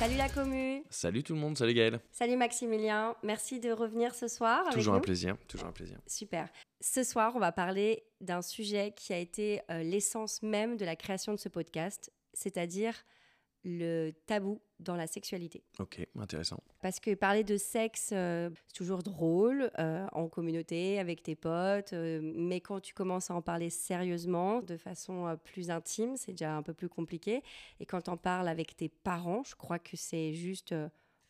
Salut la commu. Salut tout le monde, salut Gaël. Salut Maximilien. Merci de revenir ce soir. avec Toujours un nous. plaisir, toujours un plaisir. Super. Ce soir, on va parler d'un sujet qui a été euh, l'essence même de la création de ce podcast, c'est-à-dire le tabou dans la sexualité. Ok, intéressant. Parce que parler de sexe, euh, c'est toujours drôle euh, en communauté, avec tes potes, euh, mais quand tu commences à en parler sérieusement, de façon plus intime, c'est déjà un peu plus compliqué. Et quand tu en parles avec tes parents, je crois que c'est juste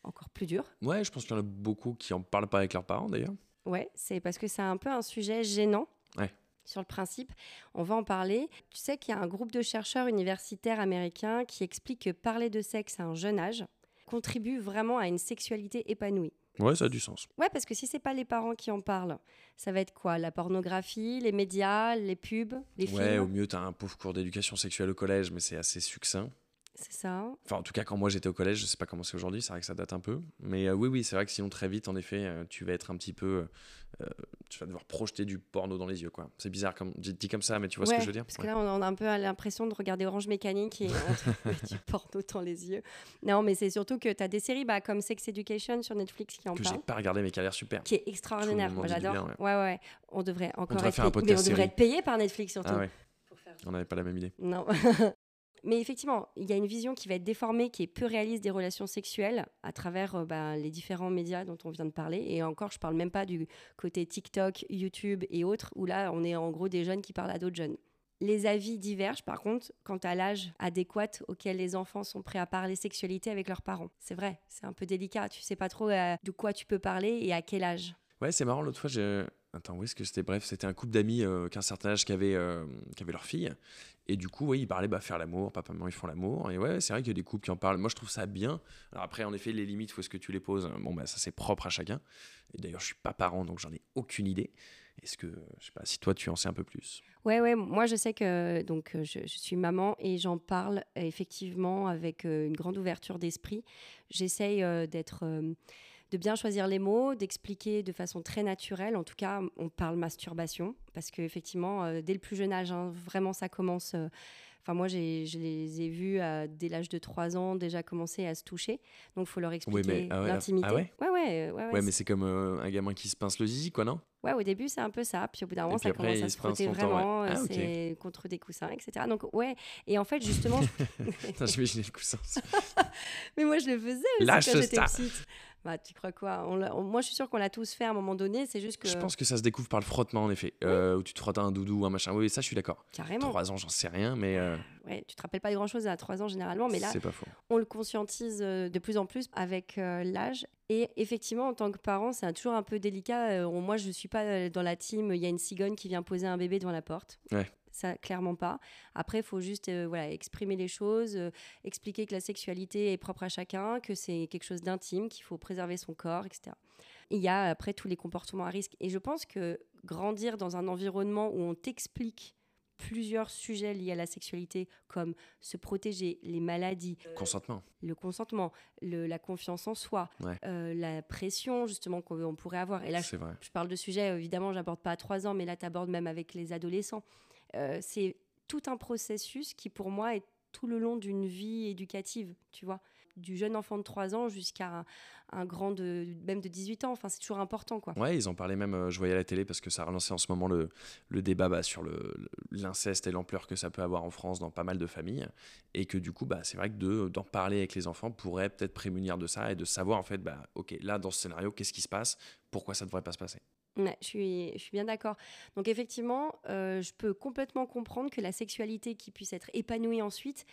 encore plus dur. Ouais, je pense qu'il y en a beaucoup qui en parlent pas avec leurs parents d'ailleurs. Ouais, c'est parce que c'est un peu un sujet gênant. Ouais. Sur le principe, on va en parler. Tu sais qu'il y a un groupe de chercheurs universitaires américains qui explique que parler de sexe à un jeune âge contribue vraiment à une sexualité épanouie. Ouais, ça a du sens. Ouais, parce que si c'est pas les parents qui en parlent, ça va être quoi? La pornographie, les médias, les pubs, les Ouais, au films mieux, t'as un pauvre cours d'éducation sexuelle au collège, mais c'est assez succinct. C'est ça. Enfin, en tout cas, quand moi j'étais au collège, je sais pas comment c'est aujourd'hui, c'est vrai que ça date un peu. Mais euh, oui, oui, c'est vrai que sinon, très vite, en effet, euh, tu vas être un petit peu. euh, tu vas devoir projeter du porno dans les yeux, quoi. C'est bizarre, comme, dit dit comme ça, mais tu vois ce que je veux dire? Parce que là, on a un peu l'impression de regarder Orange Mécanique et on du porno dans les yeux. Non, mais c'est surtout que tu as des séries bah, comme Sex Education sur Netflix qui en Que j'ai parlent. pas regardé, mais qui a l'air super. Qui est extraordinaire. Moi, j'adore. ouais. ouais, On devrait encore devrait être faire un payé- mais on devrait être payé par Netflix surtout. Ah on n'avait pas la même idée. Non. Mais effectivement, il y a une vision qui va être déformée, qui est peu réaliste des relations sexuelles à travers euh, bah, les différents médias dont on vient de parler. Et encore, je parle même pas du côté TikTok, YouTube et autres, où là, on est en gros des jeunes qui parlent à d'autres jeunes. Les avis divergent par contre quant à l'âge adéquat auquel les enfants sont prêts à parler sexualité avec leurs parents. C'est vrai, c'est un peu délicat. Tu sais pas trop euh, de quoi tu peux parler et à quel âge. Ouais, c'est marrant, l'autre fois, j'ai... Attends, où est-ce que c'était Bref, c'était un couple d'amis euh, qu'un certain âge euh, qui avait leur fille. Et du coup, ouais, ils parlaient bah, faire l'amour, papa, maman, ils font l'amour. Et ouais, c'est vrai qu'il y a des couples qui en parlent. Moi, je trouve ça bien. Alors après, en effet, les limites, où est-ce que tu les poses Bon, bah, ça, c'est propre à chacun. Et d'ailleurs, je suis pas parent, donc j'en ai aucune idée. Est-ce que, je sais pas, si toi, tu en sais un peu plus? Ouais, ouais, moi je sais que donc euh, je, suis maman et j'en parle effectivement avec une grande ouverture d'esprit. J'essaye d'être, de bien choisir les mots, d'expliquer de façon très naturelle. En tout cas, on parle masturbation parce que effectivement, euh, dès le plus jeune âge, hein, vraiment ça commence. euh, Enfin, moi, je les ai vus à- dès l'âge de 3 ans déjà commencer à se toucher. Donc, il faut leur expliquer mais- ah ouais, l'intimité. ah ouais ouais, ouais, ouais, mais c'est comme euh, un gamin qui se pince le zizi, quoi, non? Ouais, au début, c'est un peu ça. Puis au bout d'un moment, ça après, commence à se frotter vraiment. Ah, euh. C'est contre des coussins, etc. Donc, ouais. Et en fait, justement, Putain, J'imaginais le coussin. mais moi, je le faisais aussi Lâche quand j'étais petite. Bah, tu crois quoi? On l'a- on- Moi, je suis sûre qu'on l'a tous fait à un moment donné. C'est juste que. Je pense que ça se découvre par le frottement, en effet. Euh, où tu te frottes un doudou, un machin. Oui, ça, je suis d'accord. Carrément. Trois ans, j'en sais rien, mais euh, Ouais, tu te rappelles pas de grand chose à 3 ans généralement, mais là, c'est pas faux. on le conscientise euh, de plus en plus avec euh, l'âge. Et effectivement, en tant que parent, c'est toujours un peu délicat. Moi, je ne suis pas dans la team, il y a une cigogne qui vient poser un bébé devant la porte. Ouais. Ça, clairement pas. Après, il faut juste euh, voilà, exprimer les choses, euh, expliquer que la sexualité est propre à chacun, que c'est quelque chose d'intime, qu'il faut préserver son corps, etc. Il y a après tous les comportements à risque. Et je pense que grandir dans un environnement où on t'explique plusieurs sujets liés à la sexualité, comme se protéger, les maladies, Consentement. le consentement, le- la confiance en soi, Ouais. euh, la pression justement qu'on on pourrait avoir. Et là, je, C'est vrai. je parle de sujets, euh, évidemment, j'aborde pas à 3 ans, mais là, tu abordes même avec les adolescents. Euh, c'est tout un processus qui, pour moi, est tout le long d'une vie éducative, tu vois. Du jeune enfant de 3 ans jusqu'à un, grand de même de 18 ans. Enfin, c'est toujours important, quoi. Ouais, ils en parlaient même, euh, je voyais à la télé, parce que ça a relancé en ce moment le, débat bah, sur l'inceste et l'ampleur que ça peut avoir en France dans pas mal de familles. Et que du coup, bah, c'est vrai que de- d'en parler avec les enfants pourrait peut-être prémunir de ça et de savoir, en fait, bah, ok, là, dans ce scénario, qu'est-ce qui se passe? Pourquoi ça devrait pas se passer? Je, suis, je suis bien d'accord. Donc effectivement, euh, je peux complètement comprendre que la sexualité qui puisse être épanouie ensuite,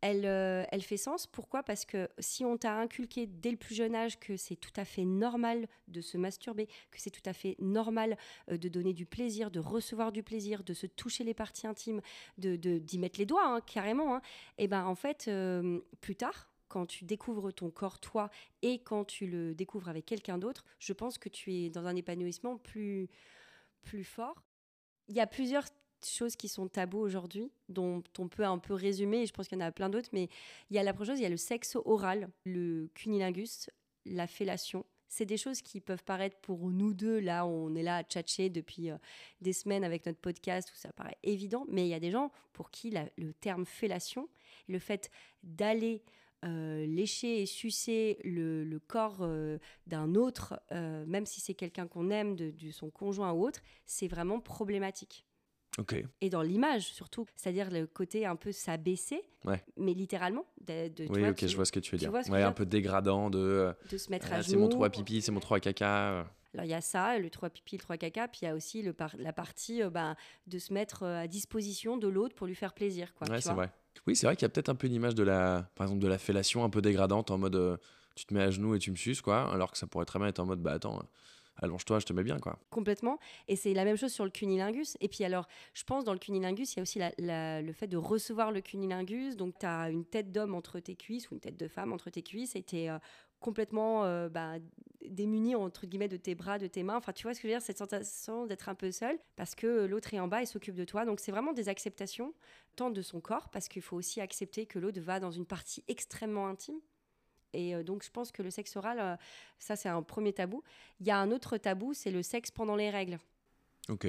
elle, euh, elle fait sens. Pourquoi? Parce que si on t'a inculqué dès le plus jeune âge que c'est tout à fait normal de se masturber, que c'est tout à fait normal euh, de donner du plaisir, de recevoir du plaisir, de se toucher les parties intimes, de d'y mettre les doigts, hein, carrément, et ben en fait, plus tard, quand tu découvres ton corps toi et quand tu le découvres avec quelqu'un d'autre, je pense que tu es dans un épanouissement plus, plus fort. Il y a plusieurs choses qui sont tabous aujourd'hui, dont on peut un peu résumer, et je pense qu'il y en a plein d'autres, mais il y a la première chose, il y a le sexe oral, le cunilingus, la fellation. C'est des choses qui peuvent paraître pour nous deux, là, on est là à tchatcher depuis euh, des semaines avec notre podcast, où ça paraît évident, mais il y a des gens pour qui le terme fellation, le fait d'aller euh, lécher et sucer le, le corps euh, d'un autre, euh, même si c'est quelqu'un qu'on aime, de, de son conjoint ou autre, c'est vraiment problématique. Ok. Et dans l'image surtout, c'est-à-dire le côté un peu s'abaisser, Ouais. mais littéralement, de, Oui, vois, ok, tu- je vois ce que tu veux dire. ouais, un peu dégradant de. euh, de se mettre à c'est genoux. mon 3 pipi, c'est mon 3 caca. Alors il y a ça, le 3 pipi, le 3 caca, puis il y a aussi le par- la partie euh, ben, de se mettre à disposition de l'autre pour lui faire plaisir. Quoi, ouais, c'est vrai. Oui, c'est vrai qu'il y a peut-être un peu une image de la, par exemple, de la fellation un peu dégradante en mode euh, tu te mets à genoux et tu me suces, quoi. Alors que ça pourrait très bien être en mode bah attends, euh, allonge-toi, je te mets bien, quoi. Complètement. Et c'est la même chose sur le cunilingus. Et puis alors, je pense dans le cunilingus, il y a aussi la- le fait de recevoir le cunilingus. Donc tu as une tête d'homme entre tes cuisses ou une tête de femme entre tes cuisses et tu es complètement euh, bah, démuni entre guillemets de tes bras, de tes mains. Enfin, tu vois ce que je veux dire, cette sensation d'être un peu seul parce que l'autre est en bas et s'occupe de toi. Donc c'est vraiment des acceptations, tant de son corps, parce qu'il faut aussi accepter que l'autre va dans une partie extrêmement intime. Et euh, donc je pense que le sexe oral, euh, ça c'est un premier tabou. Il y a un autre tabou, c'est le sexe pendant les règles. Ok,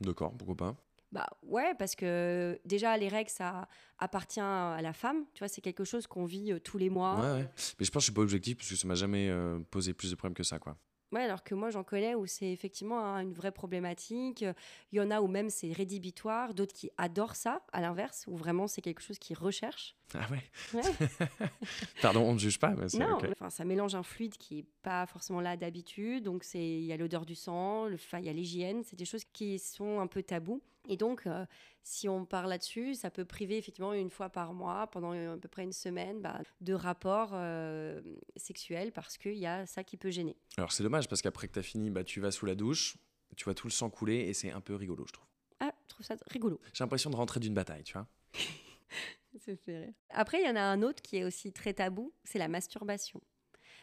d'accord, pourquoi pas. Bah ouais, parce que déjà les règles, ça appartient à la femme. Tu vois, c'est quelque chose qu'on vit euh, tous les mois. Ouais, ouais. Mais je pense que je suis pas objectif parce que ça m'a jamais euh, posé plus de problèmes que ça, quoi. Ouais, alors que moi j'en connais où c'est effectivement hein, une vraie problématique. Il y en a où même c'est rédhibitoire, d'autres qui adorent ça, à l'inverse, où vraiment c'est quelque chose qu'ils recherchent. Ah ouais. Ouais. Pardon, on ne juge pas, mais c'est Non, ok. enfin, ça mélange un fluide qui est pas forcément là d'habitude. Donc, il y a l'odeur du sang, le, il y a l'hygiène. C'est des choses qui sont un peu tabous. Et donc, euh, si on parle là-dessus, ça peut priver effectivement une fois par mois, pendant euh, à peu près une semaine, bah, de rapports euh, sexuels parce qu'il y a ça qui peut gêner. Alors c'est dommage parce qu'après que t'as fini, bah, tu vas sous la douche, tu vois tout le sang couler et c'est un peu rigolo, je trouve. Ah, je trouve ça rigolo. J'ai l'impression de rentrer d'une bataille, tu vois. Ça fait rire. Après, il y en a un autre qui est aussi très tabou, c'est la masturbation.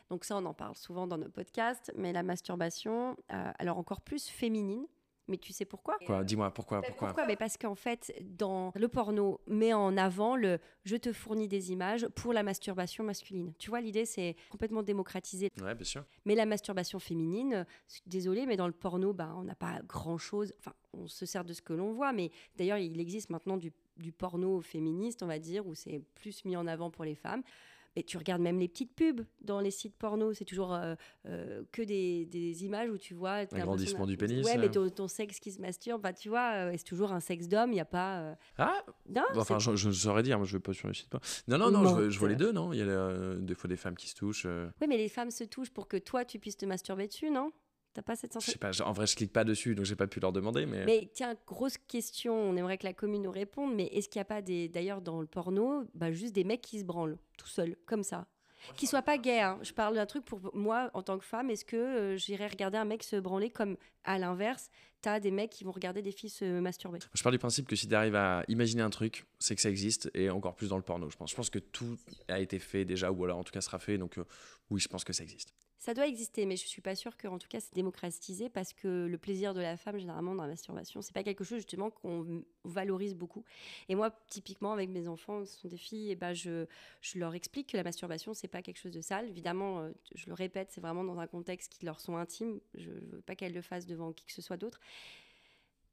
Donc ça, on en parle souvent dans nos podcasts, mais la masturbation, euh, alors encore plus féminine, mais tu sais pourquoi? Quoi Dis-moi, pourquoi, pourquoi? Pourquoi Mais Parce qu'en fait, dans le porno, met en avant le je te fournis des images pour la masturbation masculine. Tu vois, l'idée, c'est complètement démocratisé. Ouais, bien sûr. Mais la masturbation féminine, euh, désolé, mais dans le porno, bah, on n'a pas grand-chose. Enfin, on se sert de ce que l'on voit, mais d'ailleurs, il existe maintenant du, du porno féministe, on va dire, où c'est plus mis en avant pour les femmes. Et tu regardes même les petites pubs dans les sites porno, c'est toujours euh, euh, que des, des images où tu vois... Agrandissement l'impression du pénis, Ouais, mais euh. ton, ton sexe qui se masturbe, bah, tu vois, c'est toujours un sexe d'homme, il n'y a pas... euh, Ah Non, Bon, Enfin, je, je saurais dire, moi je vais pas sur le site. pas. Non, non, non, je, vois- je vois les deux, non? Il y a des fois des femmes qui se touchent. Oui, mais les femmes se touchent pour que toi, tu puisses te masturber dessus, non? T'as pas cette je sais sensation pas, en vrai, je clique pas dessus, donc j'ai pas pu leur demander, mais. Mais tiens, grosse question, on aimerait que la commune nous réponde, mais est-ce qu'il n'y a pas des, d'ailleurs dans le porno, bah, juste des mecs qui se branlent, tout seuls, comme ça? Qui soient pas gays, hein. je parle d'un truc pour moi en tant que femme, est-ce que euh, j'irais regarder un mec se branler comme à l'inverse, t'as des mecs qui vont regarder des filles se masturber? Je pars du principe que si tu arrives à imaginer un truc, c'est que ça existe, et encore plus dans le porno, je pense. Je pense que tout a été fait déjà, ou alors en tout cas sera fait, donc euh, oui, je pense que ça existe. Ça doit exister, mais je suis pas sûre qu'en tout cas c'est démocratisé parce que le plaisir de la femme, généralement dans la masturbation, c'est pas quelque chose justement qu'on valorise beaucoup. Et moi, typiquement avec mes enfants, ce sont des filles, et ben je, je leur explique que la masturbation c'est pas quelque chose de sale. Évidemment, euh, je le répète, c'est vraiment dans un contexte qui leur sont intimes. Je veux pas qu'elles le fassent devant qui que ce soit d'autre.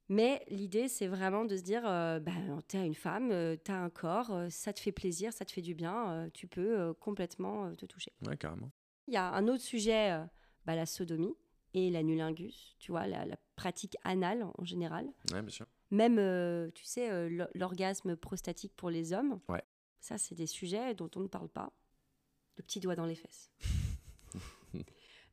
Mais l'idée, c'est vraiment de se dire, euh, bah, t'es une femme, euh, t'as un corps, euh, ça te fait plaisir, ça te fait du bien, euh, tu peux complètement te toucher. Ouais, carrément. Il y a un autre sujet, euh, bah, la sodomie et l'anulingus, tu vois, la, la pratique anale en général. Ouais, bien sûr. Même, euh, tu sais, euh, l'o- l'orgasme prostatique pour les hommes. Ouais. Ça, c'est des sujets dont on ne parle pas. Le petit doigt dans les fesses.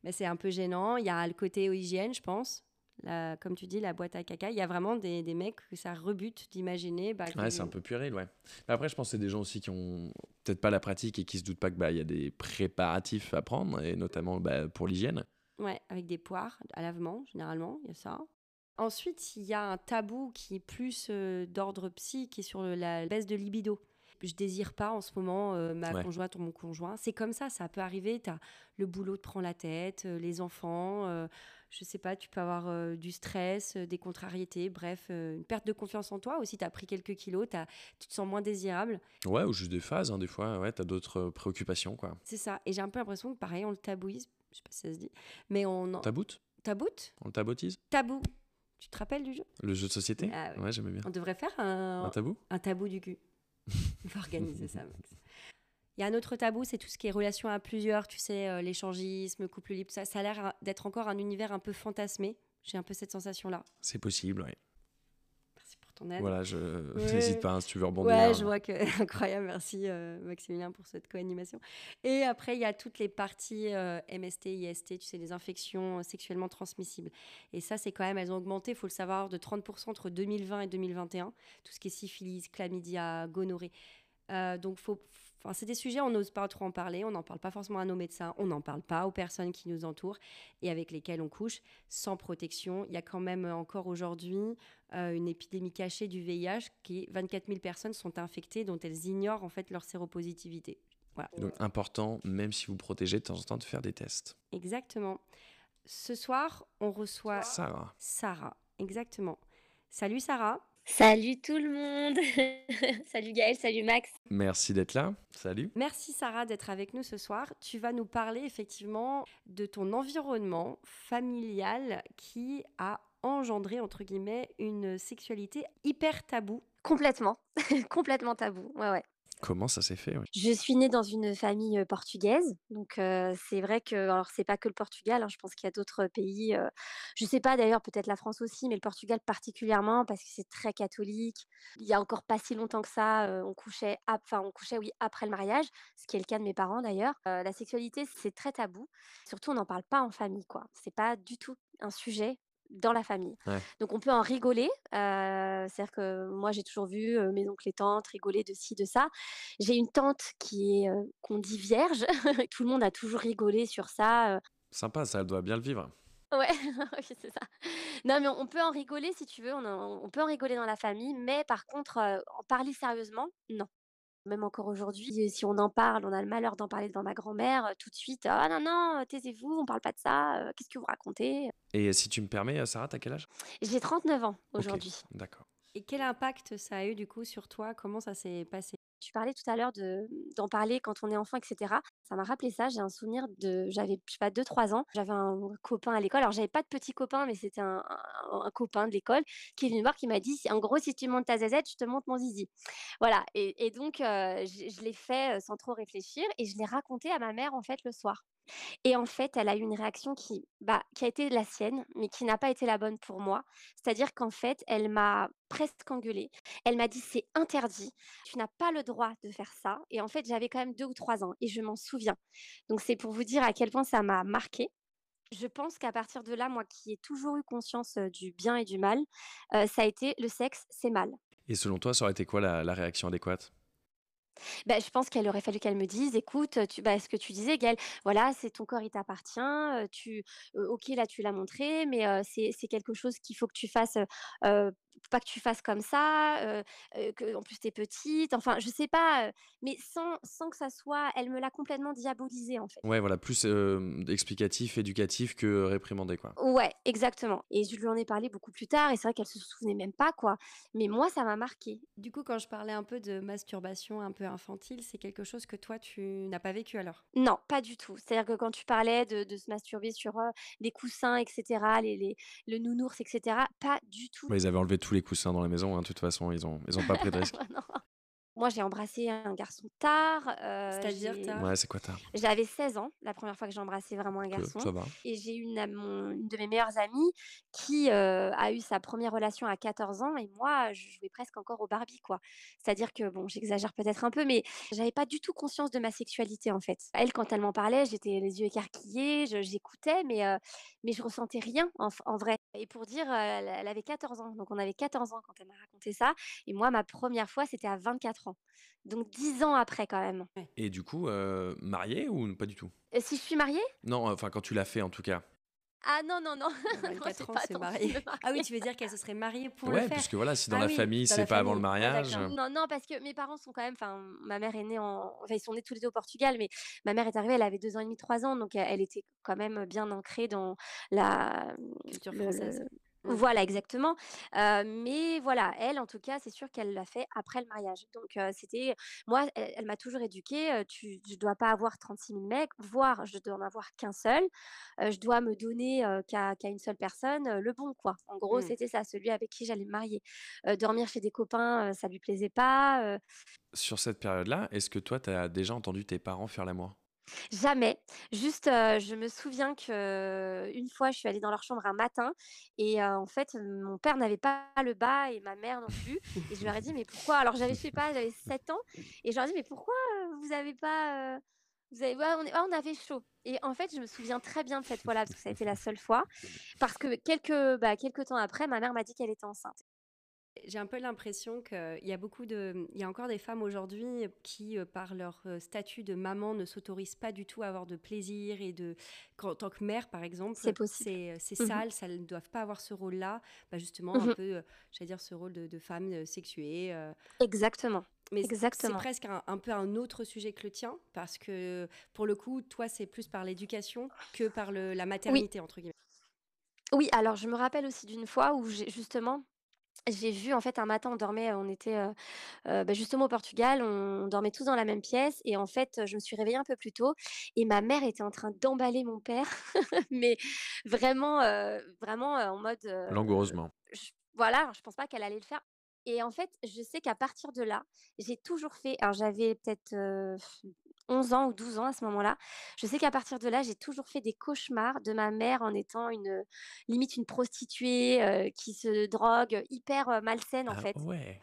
Mais c'est un peu gênant. Il y a le côté hygiène, je pense. La- comme tu dis, la boîte à caca. Il y a vraiment des, des mecs que ça rebute d'imaginer. bah, Ouais, c'est un peu puéril, ouais. Mais après, je pense que c'est des gens aussi qui ont peut-être pas la pratique et qui se doutent pas que bah il y a des préparatifs à prendre, et notamment bah, pour l'hygiène. Ouais, avec des poires à lavement, généralement, il y a ça. Ensuite, il y a un tabou qui est plus euh, d'ordre psy, qui est sur la baisse de libido. Je désire pas en ce moment euh, ma Ouais. conjointe ou mon conjoint. C'est comme ça, ça peut arriver. Tu as le boulot te prend la tête, euh, les enfants, euh, je sais pas, tu peux avoir euh, du stress, des contrariétés, bref, une perte de confiance en toi. Aussi, tu as pris quelques kilos, t'as- tu te sens moins désirable. Ouais, ou juste des phases, hein, des fois, ouais, t'as d'autres euh, préoccupations, quoi. C'est ça. Et j'ai un peu l'impression que pareil, on le tabouise. Je sais pas si ça se dit. Mais on en... Taboute? Taboute? On le tabotise? Tabou. Tu te rappelles du jeu? Le jeu de société? Ah ouais. Ouais, j'aimais bien. On devrait faire un, Un tabou? un tabou du cul. Il faut organiser ça, Max. Il y a un autre tabou, c'est tout ce qui est relation à plusieurs, tu sais, euh, l'échangisme, couple libre, ça, ça a l'air d'être encore un univers un peu fantasmé. J'ai un peu cette sensation-là. C'est possible, oui. Ton aide. Voilà, je Ouais. n'hésite pas hein, si tu veux rebondir. Ouais, je vois que. Incroyable, merci euh, Maximilien pour cette co-animation. Et après, il y a toutes les parties euh, MST, IST, tu sais, les infections euh, sexuellement transmissibles. Et ça, c'est quand même, elles ont augmenté, il faut le savoir, de 30% entre 2020 et 2021. Tout ce qui est syphilis, chlamydia, gonorrhée. Euh, donc, faut. Enfin, c'est des sujets, on n'ose pas trop en parler, on n'en parle pas forcément à nos médecins, on n'en parle pas aux personnes qui nous entourent et avec lesquelles on couche sans protection. Il y a quand même euh, encore aujourd'hui euh, une épidémie cachée du VIH qui est 24 000 personnes sont infectées dont elles ignorent en fait leur séropositivité. Voilà. Donc important, même si vous protégez de temps en temps, de faire des tests. Exactement. Ce soir, on reçoit Sarah. Sarah. Exactement. Salut Sarah. Salut tout le monde Salut Gaël, salut Max Merci d'être là. Salut. Merci Sarah d'être avec nous ce soir. Tu vas nous parler effectivement de ton environnement familial qui a engendré entre guillemets une sexualité hyper taboue. Complètement, complètement tabou, ouais ouais. Comment ça s'est fait. Je suis née dans une famille portugaise, donc c'est vrai que, alors c'est pas que le Portugal, hein, je pense qu'il y a d'autres pays, euh, je sais pas d'ailleurs, peut-être la France aussi, mais le Portugal particulièrement parce que c'est très catholique. Il y a encore pas si longtemps que ça, on couchait, enfin on couchait oui après le mariage, ce qui est le cas de mes parents d'ailleurs. La sexualité c'est très tabou, surtout on n'en parle pas en famille quoi. C'est pas du tout un sujet dans la famille. Ouais. Donc on peut en rigoler. euh, C'est-à-dire que moi j'ai toujours vu euh, mes oncles et tantes rigoler de ci, de ça. J'ai une tante qui est euh, qu'on dit vierge. Tout le monde a toujours rigolé sur ça. Sympa, ça elle doit bien le vivre. Ouais, c'est ça. Non, mais on peut en rigoler si tu veux. On, en- on peut en rigoler dans la famille, mais par contre, en parler sérieusement, non. Même encore aujourd'hui, si on en parle, on a le malheur d'en parler devant ma grand-mère, euh, tout de suite, ah non, non, euh, taisez-vous, on parle pas de ça, euh, qu'est-ce que vous racontez? Et si tu me permets, euh, Sarah, t'as quel âge? J'ai 39 ans aujourd'hui. D'accord. Et quel impact ça a eu du coup sur toi? Comment ça s'est passé? Tu parlais tout à l'heure de d'en parler quand on est enfant, etc. Ça m'a rappelé ça. J'ai un souvenir de, j'avais, je sais pas, 2-3 ans. J'avais un copain à l'école. Alors, j'avais pas de petit copain, mais c'était un, un- copain de l'école qui est venu me voir, qui m'a dit, en gros, si tu montes ta zazette, je te monte mon zizi. Voilà. Et, donc, je, l'ai fait sans trop réfléchir et je l'ai raconté à ma mère, en fait, le soir. Et en fait, elle a eu une réaction qui, bah, qui a été la sienne, mais qui n'a pas été la bonne pour moi. C'est-à-dire qu'en fait, elle m'a presque engueulée. Elle m'a dit c'est interdit, tu n'as pas le droit de faire ça. Et en fait, j'avais quand même deux ou trois ans et je m'en souviens. Donc c'est pour vous dire à quel point ça m'a marqué. Je pense qu'à partir de là, moi qui ai toujours eu conscience du bien et du mal, ça a été le sexe, c'est mal. Et selon toi, ça aurait été quoi la réaction adéquate? Bah, je pense qu'il aurait fallu qu'elle me dise, écoute, tu, bah, ce que tu disais, Gaëlle, voilà, c'est ton corps, il t'appartient, tu, ok, là, tu l'as montré, mais c'est quelque chose qu'il faut que tu fasses, pas que tu fasses comme ça, euh, euh, que, en plus, t'es petite, enfin, je sais pas, euh, mais sans, sans que ça soit, elle me l'a complètement diabolisé, en fait. Ouais, voilà, plus euh, explicatif, éducatif que réprimandé, quoi. Ouais, exactement. Et je lui en ai parlé beaucoup plus tard, et c'est vrai qu'elle se souvenait même pas, quoi. Mais moi, ça m'a marqué. Du coup, quand je parlais un peu de masturbation un peu infantile, c'est quelque chose que toi, tu n'as pas vécu alors? Non, pas du tout. C'est-à-dire que quand tu parlais de, de se masturber sur euh, des coussins, etc., les, les, le nounours, etc., pas du tout. Bah, ils avaient enlevé tous les coussins dans la maison, hein, de toute façon, ils ont, ils ont pas pris de risque. Moi, j'ai embrassé un garçon tard. euh, C'est-à-dire tard? Ouais, c'est quoi tard? J'avais 16 ans, la première fois que j'ai embrassé vraiment un Que- garçon. Ça va. Et j'ai une, une de mes meilleures amies qui euh, a eu sa première relation à 14 ans et moi, je jouais presque encore au Barbie, quoi. C'est-à-dire que, bon, j'exagère peut-être un peu, mais j'avais pas du tout conscience de ma sexualité, en fait. Elle, quand elle m'en parlait, j'étais les yeux écarquillés, j'écoutais, mais, euh, mais je ressentais rien, en, vrai. Et pour dire, euh, elle, elle avait 14 ans, donc on avait 14 ans quand elle m'a raconté ça. Et moi, ma première fois, c'était à 24 ans. Donc 10 ans après, quand même. Et du coup, euh, marié ou pas du tout? Et si je suis mariée? Non, enfin, quand tu l'as fait, en tout cas. Ah non, non, non. Non, 24 j'ai ans, c'est marié. Ah oui, tu veux dire qu'elle se serait mariée pour ouais, le faire puisque voilà, si dans Ah la oui, famille, c'est pas avant le. Ah, mariage. d'accord. Non, non, parce que mes parents sont quand même. Enfin, ma mère est née en. Enfin, ils sont nés tous les deux au Portugal, mais ma mère est arrivée, elle avait deux ans et demi, trois ans, donc elle, elle était quand même bien ancrée dans la Culture française. le- Mmh. Voilà, exactement. Mais voilà, elle, en tout cas, c'est sûr qu'elle l'a fait après le mariage. Donc c'était moi, elle elle m'a toujours éduquée, heu, tu je dois pas avoir 36 000 mecs, voire je dois en avoir qu'un seul. Je dois me donner, qu'à une seule personne, le bon, quoi. En gros, Mmh. c'était ça, celui avec qui j'allais me marier. Dormir chez des copains, ça lui plaisait pas, Sur cette période-là, est-ce que toi, tu as déjà entendu tes parents faire l'amour? Jamais. Juste, je me souviens qu'une fois, je suis allée dans leur chambre un matin et en fait, mon père n'avait pas le bas et ma mère non plus et je leur ai dit: «Mais pourquoi?» alors j'avais, je sais pas, j'avais 7 ans et je leur ai dit: «Mais pourquoi, vous avez pas, vous avez on avait chaud» et en fait, je me souviens très bien de cette fois-là parce que ça a été la seule fois, parce que quelques, bah, quelques temps après, ma mère m'a dit qu'elle était enceinte. J'ai un peu l'impression qu'il y a beaucoup de il y a encore des femmes aujourd'hui qui, heu, par leur, heu, statut de maman, ne s'autorisent pas du tout à avoir de plaisir et de qu'en tant que mère, par C'est exemple, possible. c'est, c'est Mmh sale, ça elles ne doivent pas avoir ce rôle-là. Bah, justement un Mmh peu, heu, j'allais dire ce rôle de de femme, sexuée, Exactement, mais c'est presque un un peu un autre sujet que le tien parce que, pour le coup, toi, c'est plus par l'éducation que par le la Oui, «maternité» entre guillemets. oui, alors je me rappelle aussi d'une fois où justement J'ai vu en fait un matin, on dormait, on était, bah, justement au Portugal, on dormait tous dans la même pièce et en fait, je me suis réveillée un peu plus tôt et ma mère était en train d'emballer mon père, mais vraiment, vraiment, en mode, Langoureusement. voilà, je pense pas qu'elle allait le faire et en fait, je sais qu'à partir de là, j'ai toujours fait alors j'avais peut-être, 11 ans ou 12 ans à ce moment-là. Je sais qu'à partir de là, j'ai toujours fait des cauchemars de ma mère en étant une, limite une prostituée, heu, qui se drogue, hyper, heu, malsaine en Ah fait. ouais.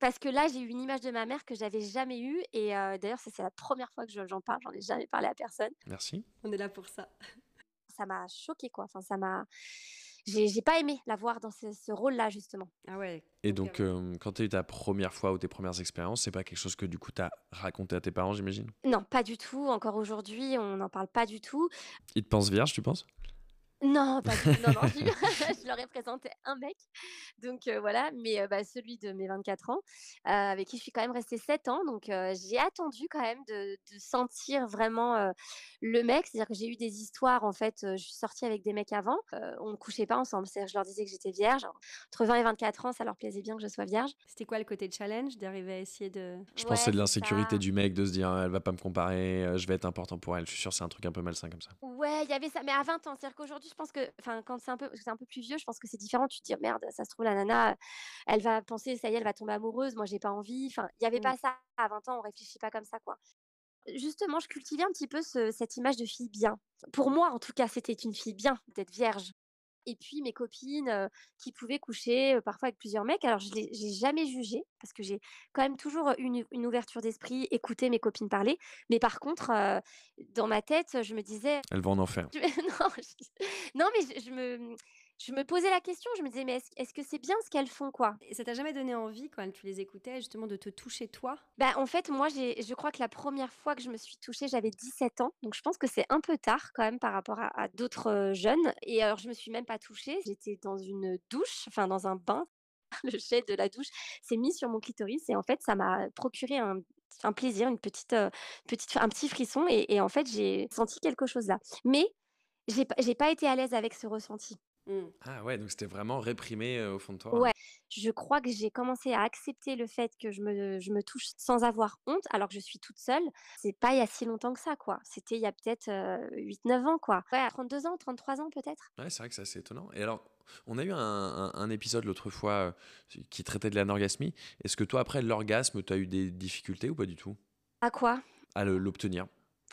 Parce que là, j'ai eu une image de ma mère que j'avais jamais eue et heu, d'ailleurs ça c'est la première fois que je j'en parle, j'en ai jamais parlé à personne. Merci. On est là pour ça. Ça m'a choquée quoi, enfin ça m'a j'ai j'ai pas aimé la voir dans ce ce rôle-là justement. Ah ouais, Et donc donc, hem, quand tu as eu ta première fois ou tes premières expériences, c'est pas quelque chose que du coup tu as raconté à tes parents, j'imagine? Non, pas du tout, encore aujourd'hui, on n'en parle pas du tout. Ils te pensent vierge, tu penses? Non, pas du tout, non, non, je je leur ai présenté un mec, donc heu, voilà, mais heu, bah, celui de mes 24 ans, heu, avec qui je suis quand même restée 7 ans, donc j'ai attendu quand même de de sentir vraiment, le mec. C'est-à-dire que j'ai eu des histoires, en fait, je suis sortie avec des mecs avant, on ne couchait pas ensemble. C'est-à-dire que je leur disais que j'étais vierge. Entre 20 et 24 ans, ça leur plaisait bien que je sois vierge. c'était quoi le côté challenge d'arriver à essayer de Je pense que c'est Ouais, de c'est l'insécurité ça. du mec de se dire: «Elle va pas me comparer, je vais être important pour elle». Je suis sûr, c'est un truc un peu malsain comme ça. Ouais, il y avait ça, mais à 20 ans. C'est-à-dire qu'aujourd'hui, je pense que enfin, quand c'est un peu c'est un peu plus vieux, je pense que c'est différent. Tu te dis: «Merde, ça se trouve la nana, elle va penser, ça y est, elle va tomber amoureuse, moi j'ai pas envie». Enfin, il y avait mmh. pas ça à 20 ans, on réfléchit pas comme ça, quoi. Justement, je cultivais un petit peu ce cette image de fille bien. Pour moi, en tout cas, c'était une fille bien d'être vierge. Et puis mes copines, qui pouvaient coucher, parfois avec plusieurs mecs, alors je j'ai jamais jugé parce que j'ai quand même toujours, une une ouverture d'esprit, écouté mes copines parler. Mais par contre, dans ma tête, je me disais Elle va en enfer. je non, je non, mais je je me je me posais la question, je me disais: «Mais est-ce est-ce que c'est bien ce qu'elles font, quoi?» Et ça t'a jamais donné envie, quand tu les écoutais, justement, de te toucher toi? bah, en fait, moi, j'ai je crois que la première fois que je me suis touchée, j'avais 17 ans, donc je pense que c'est un peu tard quand même par rapport à à d'autres, heu, jeunes et alors je me suis même pas touchée, j'étais dans une douche, enfin dans un bain, le jet de la douche s'est mis sur mon clitoris et en fait, ça m'a procuré un un plaisir, une petite, heu, petite un petit frisson et et en fait, j'ai senti quelque chose là. Mais j'ai j'ai pas été à l'aise avec ce ressenti. Mmh. Ah ouais, donc c'était vraiment réprimé, heu, au fond de toi? Ouais, je crois que j'ai commencé à accepter le fait que je me je me touche sans avoir honte, alors que je suis toute seule. C'est pas il y a si longtemps que ça, quoi. C'était il y a peut-être, heu, 8-9 ans, quoi. Ouais, à 32 ans, 33 ans peut-être? Ouais, c'est vrai que c'est assez étonnant. Et alors, on a eu un, un- un épisode l'autre fois euh, qui traitait de l'anorgasmie. Est-ce que toi, après l'orgasme, tu as eu des difficultés ou pas du tout? À quoi? à l'obtenir?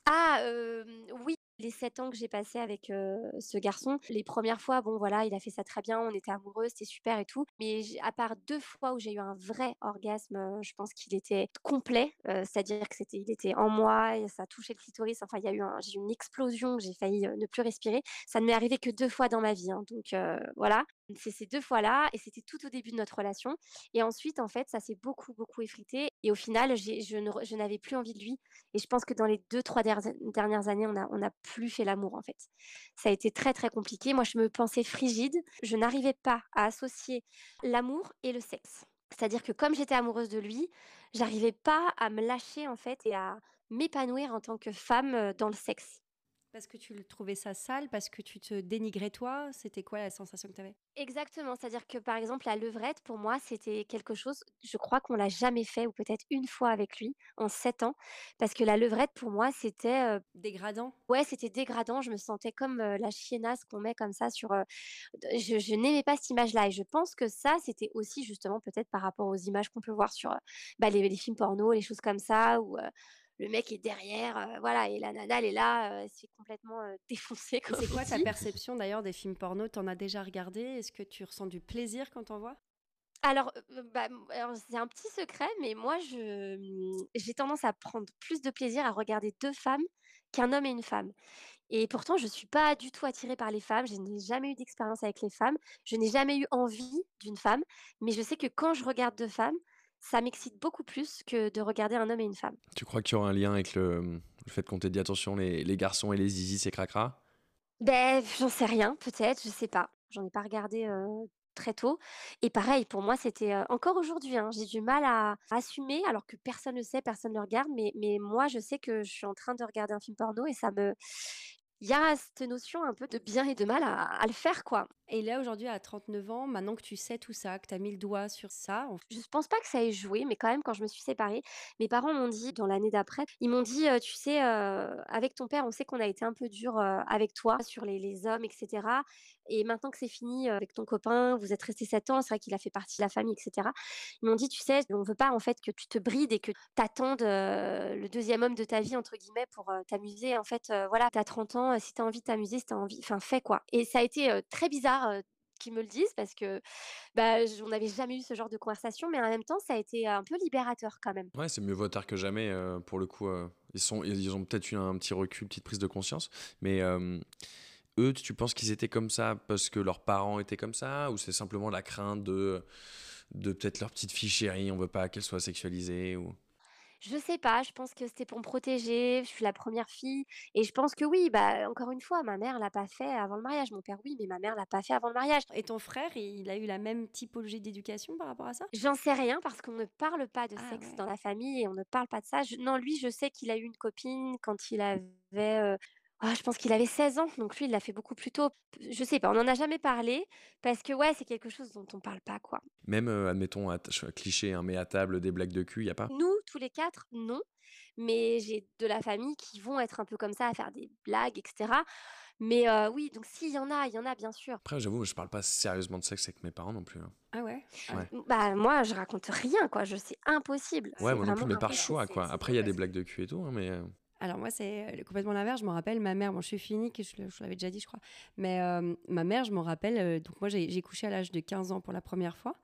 Ah, hem, oui, les 7 ans que j'ai passés avec, ce garçon, les premières fois, bon voilà, il a fait ça très bien, on était amoureux, c'était super et tout. Mais à part 2 fois où j'ai eu un vrai orgasme, je pense qu'il était complet, c'est-à-dire que c'était il était en moi et ça touchait le clitoris, enfin il y a eu une explosion, j'ai failli, ne plus respirer. Ça ne m'est arrivé que 2 fois dans ma vie, hein, donc voilà. C'est ces 2 fois-là et c'était tout au début de notre relation et ensuite, en fait, ça s'est beaucoup, beaucoup effrité et au final, je n'avais plus envie de lui et je pense que dans les deux trois dernières années, on n'a plus fait l'amour, en fait. Ça a été très, très compliqué. Moi, je me pensais frigide. Je n'arrivais pas à associer l'amour et le sexe. C'est-à-dire que comme j'étais amoureuse de lui, j'arrivais pas à me lâcher, en fait et à m'épanouir en tant que femme, heu, dans le sexe. Parce que tu trouvais ça sale, parce que tu te dénigrais toi C'était quoi la sensation que tu avais Exactement, c'est-à-dire que par exemple la levrette pour moi c'était quelque chose, je crois qu'on l'a jamais fait ou peut-être une fois avec lui en 7 ans parce que la levrette pour moi c'était euh, dégradant? Ouais, c'était dégradant, je me sentais comme euh, la chiennasse qu'on met comme ça sur euh, je, je n'aimais pas cette image-là et je pense que ça c'était aussi justement peut-être par rapport aux images qu'on peut voir sur bah, les, les films porno, les choses comme ça ou le mec est derrière, voilà, et la nana, elle est là, c'est complètement défoncé. C'est quoi ta perception d'ailleurs des films porno? T'en as déjà regardé? Est-ce que tu ressens du plaisir quand t'en vois? Alors, bah, alors c'est un petit secret, mais moi, je, mmh, j'ai tendance à prendre plus de plaisir à regarder deux femmes qu'un homme et une femme. Et pourtant, je ne suis pas du tout attirée par les femmes. Je n'ai jamais eu d'expérience avec les femmes. Je n'ai jamais eu envie d'une femme. Mais je sais que quand je regarde deux femmes, ça m'excite beaucoup plus que de regarder un homme et une femme. Tu crois qu'il y aura un lien avec le, le fait qu'on t'ait dit attention, les, les, garçons et les zizi, c'est cracra? Ben, j'en sais rien, peut-être, je sais pas. J'en ai pas regardé très tôt. Et pareil, pour moi, c'était encore aujourd'hui, hein, j'ai du mal à assumer, alors que personne ne sait, personne ne regarde, mais, mais moi, je sais que je suis en train de regarder un film porno et ça me, il y a cette notion un peu de bien et de mal à, le faire, quoi. Et là, aujourd'hui, à 39 ans, maintenant que tu sais tout ça, que tu as mis le doigt sur ça. Je ne pense pas que ça ait joué, mais quand même, quand je me suis séparée, mes parents m'ont dit, dans l'année d'après, ils m'ont dit, tu sais, avec ton père, on sait qu'on a été un peu dur avec toi sur les, hommes, etc. Et maintenant que c'est fini avec ton copain, vous êtes resté 7 ans, c'est vrai qu'il a fait partie de la famille, etc. Ils m'ont dit, tu sais, on veut pas en fait que tu te brides et que tu attendes le deuxième homme de ta vie, entre guillemets, pour t'amuser. En fait, voilà, tu as 30 ans, si tu as envie de t'amuser, si tu envie, enfin, fais quoi. Et ça a été très bizarre qu'ils me le disent parce que bah, on n'avait jamais eu ce genre de conversation, mais en même temps, ça a été un peu libérateur quand même. Ouais, c'est mieux vaut tard que jamais pour le coup. ils, sont, ils ont peut-être eu un petit recul, une petite prise de conscience, mais eux, tu penses qu'ils étaient comme ça parce que leurs parents étaient comme ça ou c'est simplement la crainte de, de peut-être leur petite fille chérie, on veut pas qu'elle soit sexualisée ou... Je sais pas, je pense que c'était pour me protéger, je suis la première fille et je pense que oui, bah encore une fois, ma mère l'a pas fait avant le mariage, mon père oui, mais ma mère l'a pas fait avant le mariage. Et ton frère, il a eu la même typologie d'éducation par rapport à ça? J'en sais rien parce qu'on ne parle pas de ah sexe dans la famille et on ne parle pas de ça. non, lui, je sais qu'il a eu une copine quand il avait euh, ah, je pense qu'il avait 16 ans, donc lui, il l'a fait beaucoup plus tôt. Je sais pas, on n'en a jamais parlé, parce que ouais, c'est quelque chose dont on parle pas, quoi. Même, euh, admettons, cliché, un mais à table, des blagues de cul, il y a pas? Nous, tous les quatre, non. Mais j'ai de la famille qui vont être un peu comme ça, à faire des blagues, etc. Mais euh, oui, donc s'il y en a, il y en a, bien sûr. Après, j'avoue, je parle pas sérieusement de sexe avec mes parents non plus. Hein. Ah ouais, Bah moi, je raconte rien, quoi. Je sais impossible. Ouais, moi non plus, mais par choix, quoi. Après, il y a des blagues de cul et tout, hein, mais... Euh, alors moi, c'est complètement l'inverse. Je me rappelle, ma mère, bon, je suis finique, je, je l'avais déjà dit, je crois. Mais ma mère, je m'en rappelle, donc moi, j'ai couché à l'âge de 15 ans pour la première fois.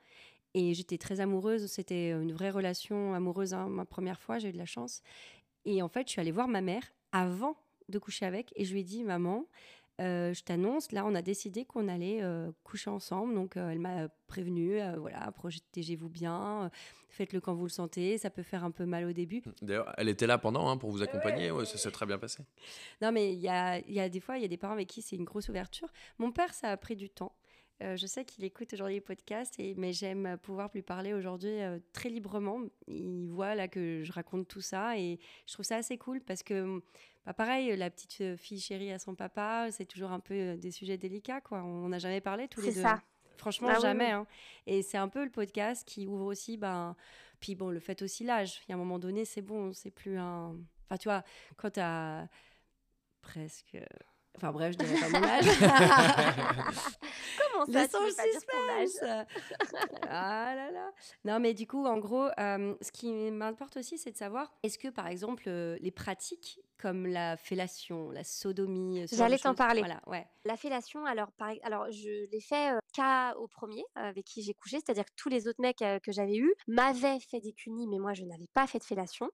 Et j'étais très amoureuse. C'était une vraie relation amoureuse, hein, ma première fois, j'ai eu de la chance. Et en fait, je suis allée voir ma mère avant de coucher avec. Et je lui ai dit, maman, euh, je t'annonce, là, on a décidé qu'on allait euh, coucher ensemble. Donc, euh, elle m'a prévenu, voilà, protégez-vous bien, faites-le quand vous le sentez. Ça peut faire un peu mal au début. D'ailleurs, elle était là pendant hein, pour vous accompagner. Ouais, ça s'est très bien passé. Non, mais il y a, y a, des fois, il y a des parents avec qui c'est une grosse ouverture. Mon père, ça a pris du temps. je sais qu'il écoute aujourd'hui les podcasts, et, mais j'aime pouvoir lui parler aujourd'hui très librement. Il voit là que je raconte tout ça et je trouve ça assez cool parce que pas pareil, la petite fille chérie à son papa, c'est toujours un peu des sujets délicats, quoi. On n'a jamais parlé tous les deux. C'est ça. Franchement, ah jamais. Hein. Et c'est un peu le podcast qui ouvre aussi, ben, puis bon, le fait aussi l'âge. Il y a un moment donné, c'est bon, c'est plus un. Enfin, tu vois, quand t'as presque. Enfin bref, je dirais pas mon âge. Comment ça, tu veux pas dire ton âge Ah là là. Non, mais du coup, en gros, ce qui m'importe aussi, c'est de savoir, est-ce que, par exemple, les pratiques comme la fellation, la sodomie. J'allais t'en parler. Voilà, ouais. La fellation, alors, alors je l'ai fait qu'à au premier avec qui j'ai couché, c'est-à-dire que tous les autres mecs que j'avais eus m'avaient fait des cunis, mais moi je n'avais pas fait de fellation.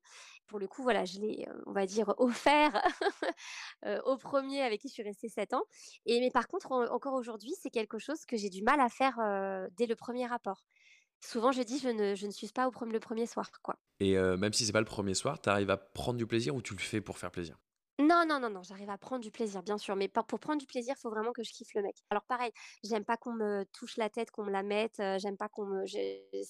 Pour le coup, voilà, je l'ai, on va dire, offert au premier avec qui je suis restée 7 ans. Et mais par contre, encore aujourd'hui, c'est quelque chose que j'ai du mal à faire dès le premier rapport. Souvent, je dis, je ne, je ne suis pas au premier, le premier soir, quoi. Et même si c'est pas le premier soir, tu arrives à prendre du plaisir ou tu le fais pour faire plaisir? Non, non, non, non, j'arrive à prendre du plaisir, bien sûr, mais pour prendre du plaisir, il faut vraiment que je kiffe le mec. Alors pareil, j'aime pas qu'on me touche la tête, qu'on me la mette, heu, j'aime pas qu'on me je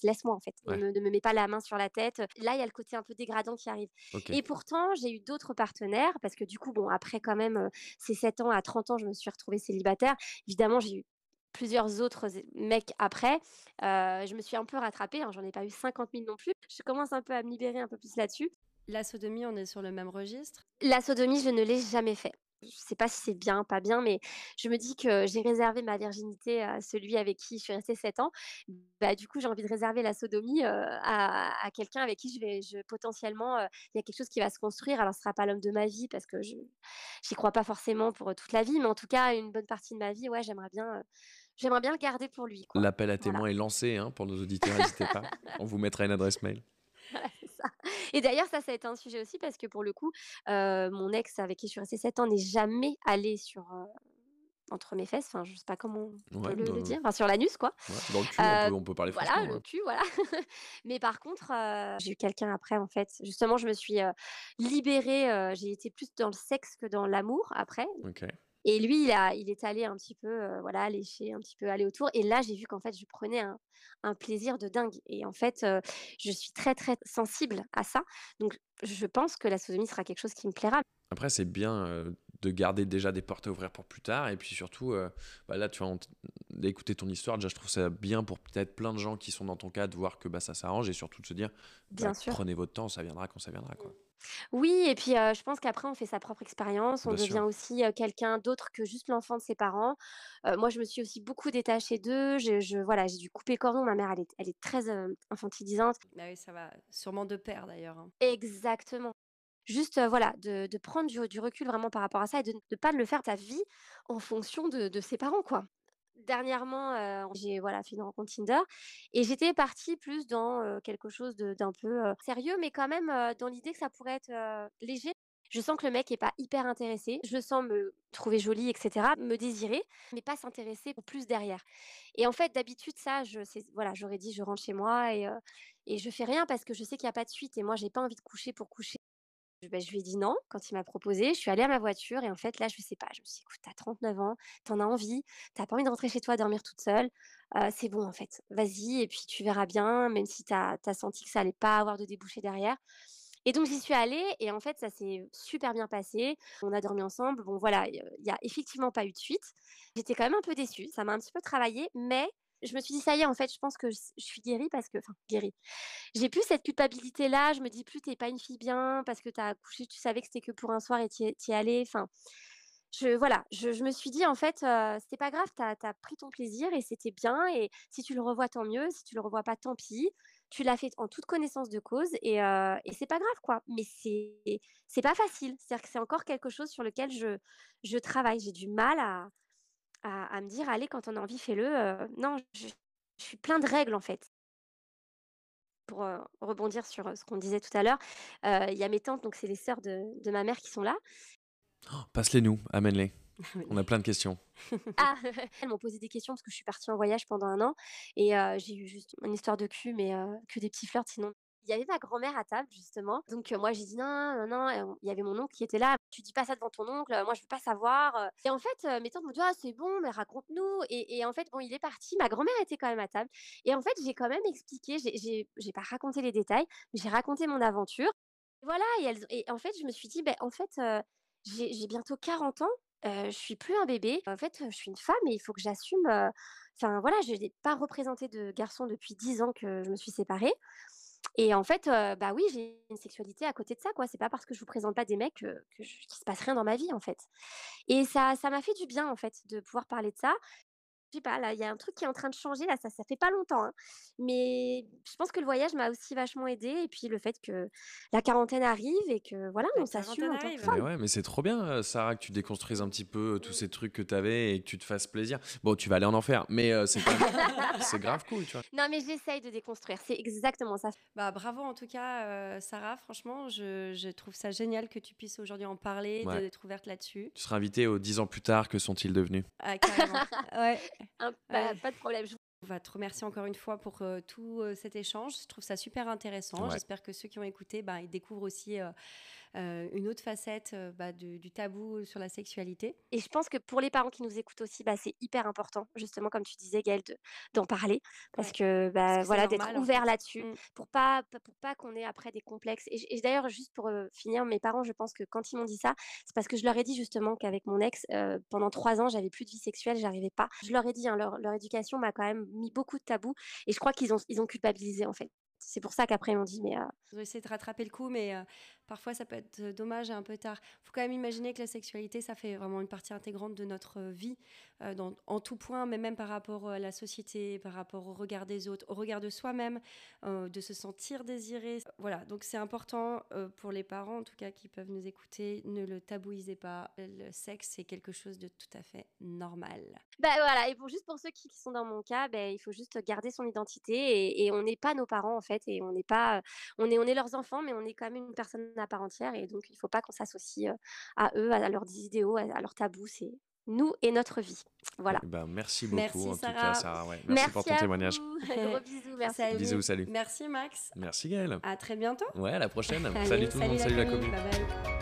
laisse-moi en fait, ne Ouais. me ne me mets pas la main sur la tête. Là, il y a le côté un peu dégradant qui arrive et pourtant, j'ai eu d'autres partenaires parce que du coup, bon, après quand même, ces 7 ans, à 30 ans, je me suis retrouvée célibataire. Évidemment, j'ai eu plusieurs autres mecs après, je me suis un peu rattrapée, hein, j'en ai pas eu 50 000 non plus. Je commence un peu à me libérer un peu plus là-dessus. La sodomie, on est sur le même registre? La sodomie, je ne l'ai jamais fait. Je sais pas si c'est bien, pas bien, mais je me dis que j'ai réservé ma virginité à celui avec qui je suis restée 7 ans. Bah, du coup, j'ai envie de réserver la sodomie, heu, à à quelqu'un avec qui je vais je potentiellement, heu, il y a quelque chose qui va se construire. Alors ce sera pas l'homme de ma vie parce que je j'y crois pas forcément pour, heu, toute la vie, mais en tout cas, une bonne partie de ma vie, ouais, j'aimerais bien, j'aimerais bien le garder pour lui. L'appel à Voilà. témoins est lancé, hein, pour nos auditeurs, n'hésitez pas. On vous mettra une adresse mail. Ça et d'ailleurs, ça, ça a été un sujet aussi parce que pour le coup, heu, mon ex avec qui je suis restée 7 ans n'est jamais allé sur, heu, entre mes fesses, enfin, je sais pas comment on peut le dire, enfin sur l'anus quoi. ouais, dans le cul, on Heu, peut on peut parler voilà, le cul, voilà. Mais par contre, j'ai eu quelqu'un après en fait. Justement, je me suis, libérée, j'ai été plus dans le sexe que dans l'amour après OK. Et lui, il est allé un petit peu, heu, voilà, lécher, un petit peu aller autour et là, j'ai vu qu'en fait, je prenais un plaisir de dingue et en fait, heu, je suis très, très sensible à ça. Donc je pense que la sodomie sera quelque chose qui me plaira. Après, c'est bien, heu, de garder déjà des portes à ouvrir pour plus tard et puis surtout, heu, bah, là, tu vois, on d'écouter ton histoire, déjà, je trouve ça bien pour peut-être plein de gens qui sont dans ton cas, de voir que, bah, ça s'arrange et surtout de se dire: «Bah, Bien sûr. prenez votre temps, ça viendra quand ça viendra, quoi». Oui et puis, heu, je pense qu'après on fait sa propre expérience, on Bien sûr. devient aussi, heu, quelqu'un d'autre que juste l'enfant de ses parents. Heu, moi, je me suis aussi beaucoup détachée d'eux, je je voilà, j'ai dû couper le cordon. Ma mère, elle est elle est très, infantilisante. Bah oui, ça va sûrement de pair d'ailleurs, hein. Exactement. Juste, voilà, de de prendre du du recul vraiment par rapport à ça et de ne pas le faire ta vie en fonction de de ses parents, quoi. Dernièrement, heu, j'ai voilà, fait une rencontre Tinder et j'étais partie plus dans, heu, quelque chose d'un peu, heu, sérieux, mais quand même, dans l'idée que ça pourrait être, léger. Je sens que le mec est pas hyper intéressé. Je sens me trouver jolie et cetera, me désirer, mais pas s'intéresser plus derrière et en fait, d'habitude, ça, voilà, j'aurais dit: «Je rentre chez moi et je fais rien parce que je sais qu'il y a pas de suite» et moi, j'ai pas envie de coucher pour coucher. Bah, je lui ai dit non quand il m'a proposé. Je suis allée à ma voiture et en fait, là, je sais pas, je me suis dit: «Écoute, tu as 39 ans, tu en as envie, tu as pas envie de rentrer chez toi dormir toute seule, heu, c'est bon, en fait. Vas-y et puis tu verras bien, même si tu as senti que ça allait pas avoir de débouché derrière» et donc j'y suis allée et en fait, ça s'est super bien passé. On a dormi ensemble. Bon, voilà, il y il y a effectivement pas eu de suite. J'étais quand même un peu déçue, ça m'a un petit peu travaillé, mais je me suis dit: «Ça y est, en fait, je pense que je suis guérie parce que» enfin guérie. J'ai plus cette culpabilité-là, je me dis plus: «Tu es pas une fille bien parce que tu as accouché, tu savais que c'était que pour un soir et tu y es allée». Enfin, je voilà, je me suis dit: «En fait, heu, c'est pas grave, tu as tu as pris ton plaisir et c'était bien et si tu le revois, tant mieux. Si tu le revois pas, tant pis. Tu l'as fait en toute connaissance de cause et heu et c'est pas grave, quoi». Mais c'est pas facile. C'est-à-dire que c'est encore quelque chose sur lequel je je travaille. J'ai du mal à à à me dire: «Allez, quand on a envie, fais-le», heu, non, je je suis plein de règles, en fait. Pour, heu, rebondir sur, heu, ce qu'on disait tout à l'heure, heu, il y a mes tantes, donc c'est les sœurs de de ma mère qui sont là. Passe-les nous, amène-les. Oui. On a plein de questions. Ah! Elles m'ont posé des questions parce que je suis partie en voyage pendant 1 an et j'ai eu juste une histoire de cul, mais que des petits flirts sinon. Il y avait ma grand-mère à table justement, donc heu, moi j'ai dit: «Non, non, non» il y avait mon oncle qui était là: «Tu dis pas ça devant ton oncle, heu, moi je veux pas savoir, heu» et en fait, mes tantes m'ont dit: «Ah c'est bon, mais raconte-nous» et en fait, bon, il est parti, ma grand-mère était quand même à table. Et en fait, j'ai quand même expliqué, j'ai pas raconté les détails, mais j'ai raconté mon aventure. Voilà et elles et en fait, je me suis dit: «Beh, en fait, j'ai bientôt 40 ans, heu, je suis plus un bébé. En fait, je suis une femme et il faut que j'assume, heu» enfin voilà, je n'ai pas représenté de garçon depuis 10 ans que je me suis séparée et en fait, bah, oui, j'ai une sexualité à côté de ça, quoi. C'est pas parce que je vous présente pas des mecs que que se passe rien dans ma vie, en fait et ça ça m'a fait du bien, en fait, de pouvoir parler de ça. Je sais pas, là, il y a un truc qui est en train de changer, là, ça ça fait pas longtemps, hein, mais je pense que le voyage m'a aussi vachement aidée et puis le fait que la quarantaine arrive et que voilà, La on s'assume en tant que arrive. Mais ouais, mais c'est trop bien, heu, Sarah, que tu déconstruises un petit peu, heu, tous Mmh. ces trucs que tu avais et que tu te fasses plaisir. Bon, tu vas aller en enfer, mais heu, c'est grave cool, tu vois? Non, mais j'essaye de déconstruire, c'est exactement ça. Bah, bravo en tout cas, Sarah, franchement, je je trouve ça génial que tu puisses aujourd'hui en parler, Ouais. d'être ouverte là-dessus. Tu seras invitée aux 10 ans plus tard, que sont-ils devenus? Ah carrément. Ouais. Bah, Ouais. pas de problème, je On va te remercier encore une fois pour, heu, tout, heu, cet échange. Je trouve ça super intéressant. Ouais. J'espère que ceux qui ont écouté, bah, ils découvrent aussi, heu, une autre facette bah, du tabou sur la sexualité. Et je pense que pour les parents qui nous écoutent aussi, bah, c'est hyper important, justement, comme tu disais, Gaëlle, d'en parler. Parce que, bah, voilà, d'être ouvert là-dessus, mmh. pour pas, pour pas qu'on ait après des complexes. Et, d'ailleurs, juste pour finir, mes parents, je pense que quand ils m'ont dit ça, c'est parce que je leur ai dit justement qu'avec mon ex, pendant trois ans, j'avais plus de vie sexuelle, j'arrivais pas. Je leur ai dit, hein, leur, leur éducation m'a quand même mis beaucoup de tabous. Et je crois qu'ils ont, ils ont culpabilisé, en fait. C'est pour ça qu'après, ils m'ont dit, mais... Ils ont essayé de rattraper le coup, mais parfois ça peut être dommage et un peu tard. Il faut quand même imaginer que la sexualité, ça fait vraiment une partie intégrante de notre vie, dans, en tout point, mais même par rapport à la société, par rapport au regard des autres, au regard de soi-même, de se sentir désiré. Voilà, donc c'est important pour les parents, en tout cas, qui peuvent nous écouter, ne le tabouisez pas. Le sexe, c'est quelque chose de tout à fait normal. Bah voilà, et pour juste pour ceux qui, sont dans mon cas, bah, il faut juste garder son identité et, et on n'est pas nos parents en fait, et on n'est pas, on est, on est leurs enfants, mais on est quand même une personne à part entière et donc il ne faut pas qu'on s'associe à eux, à leurs idéaux, à, leurs tabous. C'est nous et notre vie. Voilà. Ben, merci beaucoup merci, en Sarah. tout cas, Sarah. merci, pour ton témoignage. Gros bisous, merci. Bisous, salut. Merci Max. Merci Gaëlle. À très bientôt. Ouais, à la prochaine. salut tout le monde, salut, la commune. Bye bye.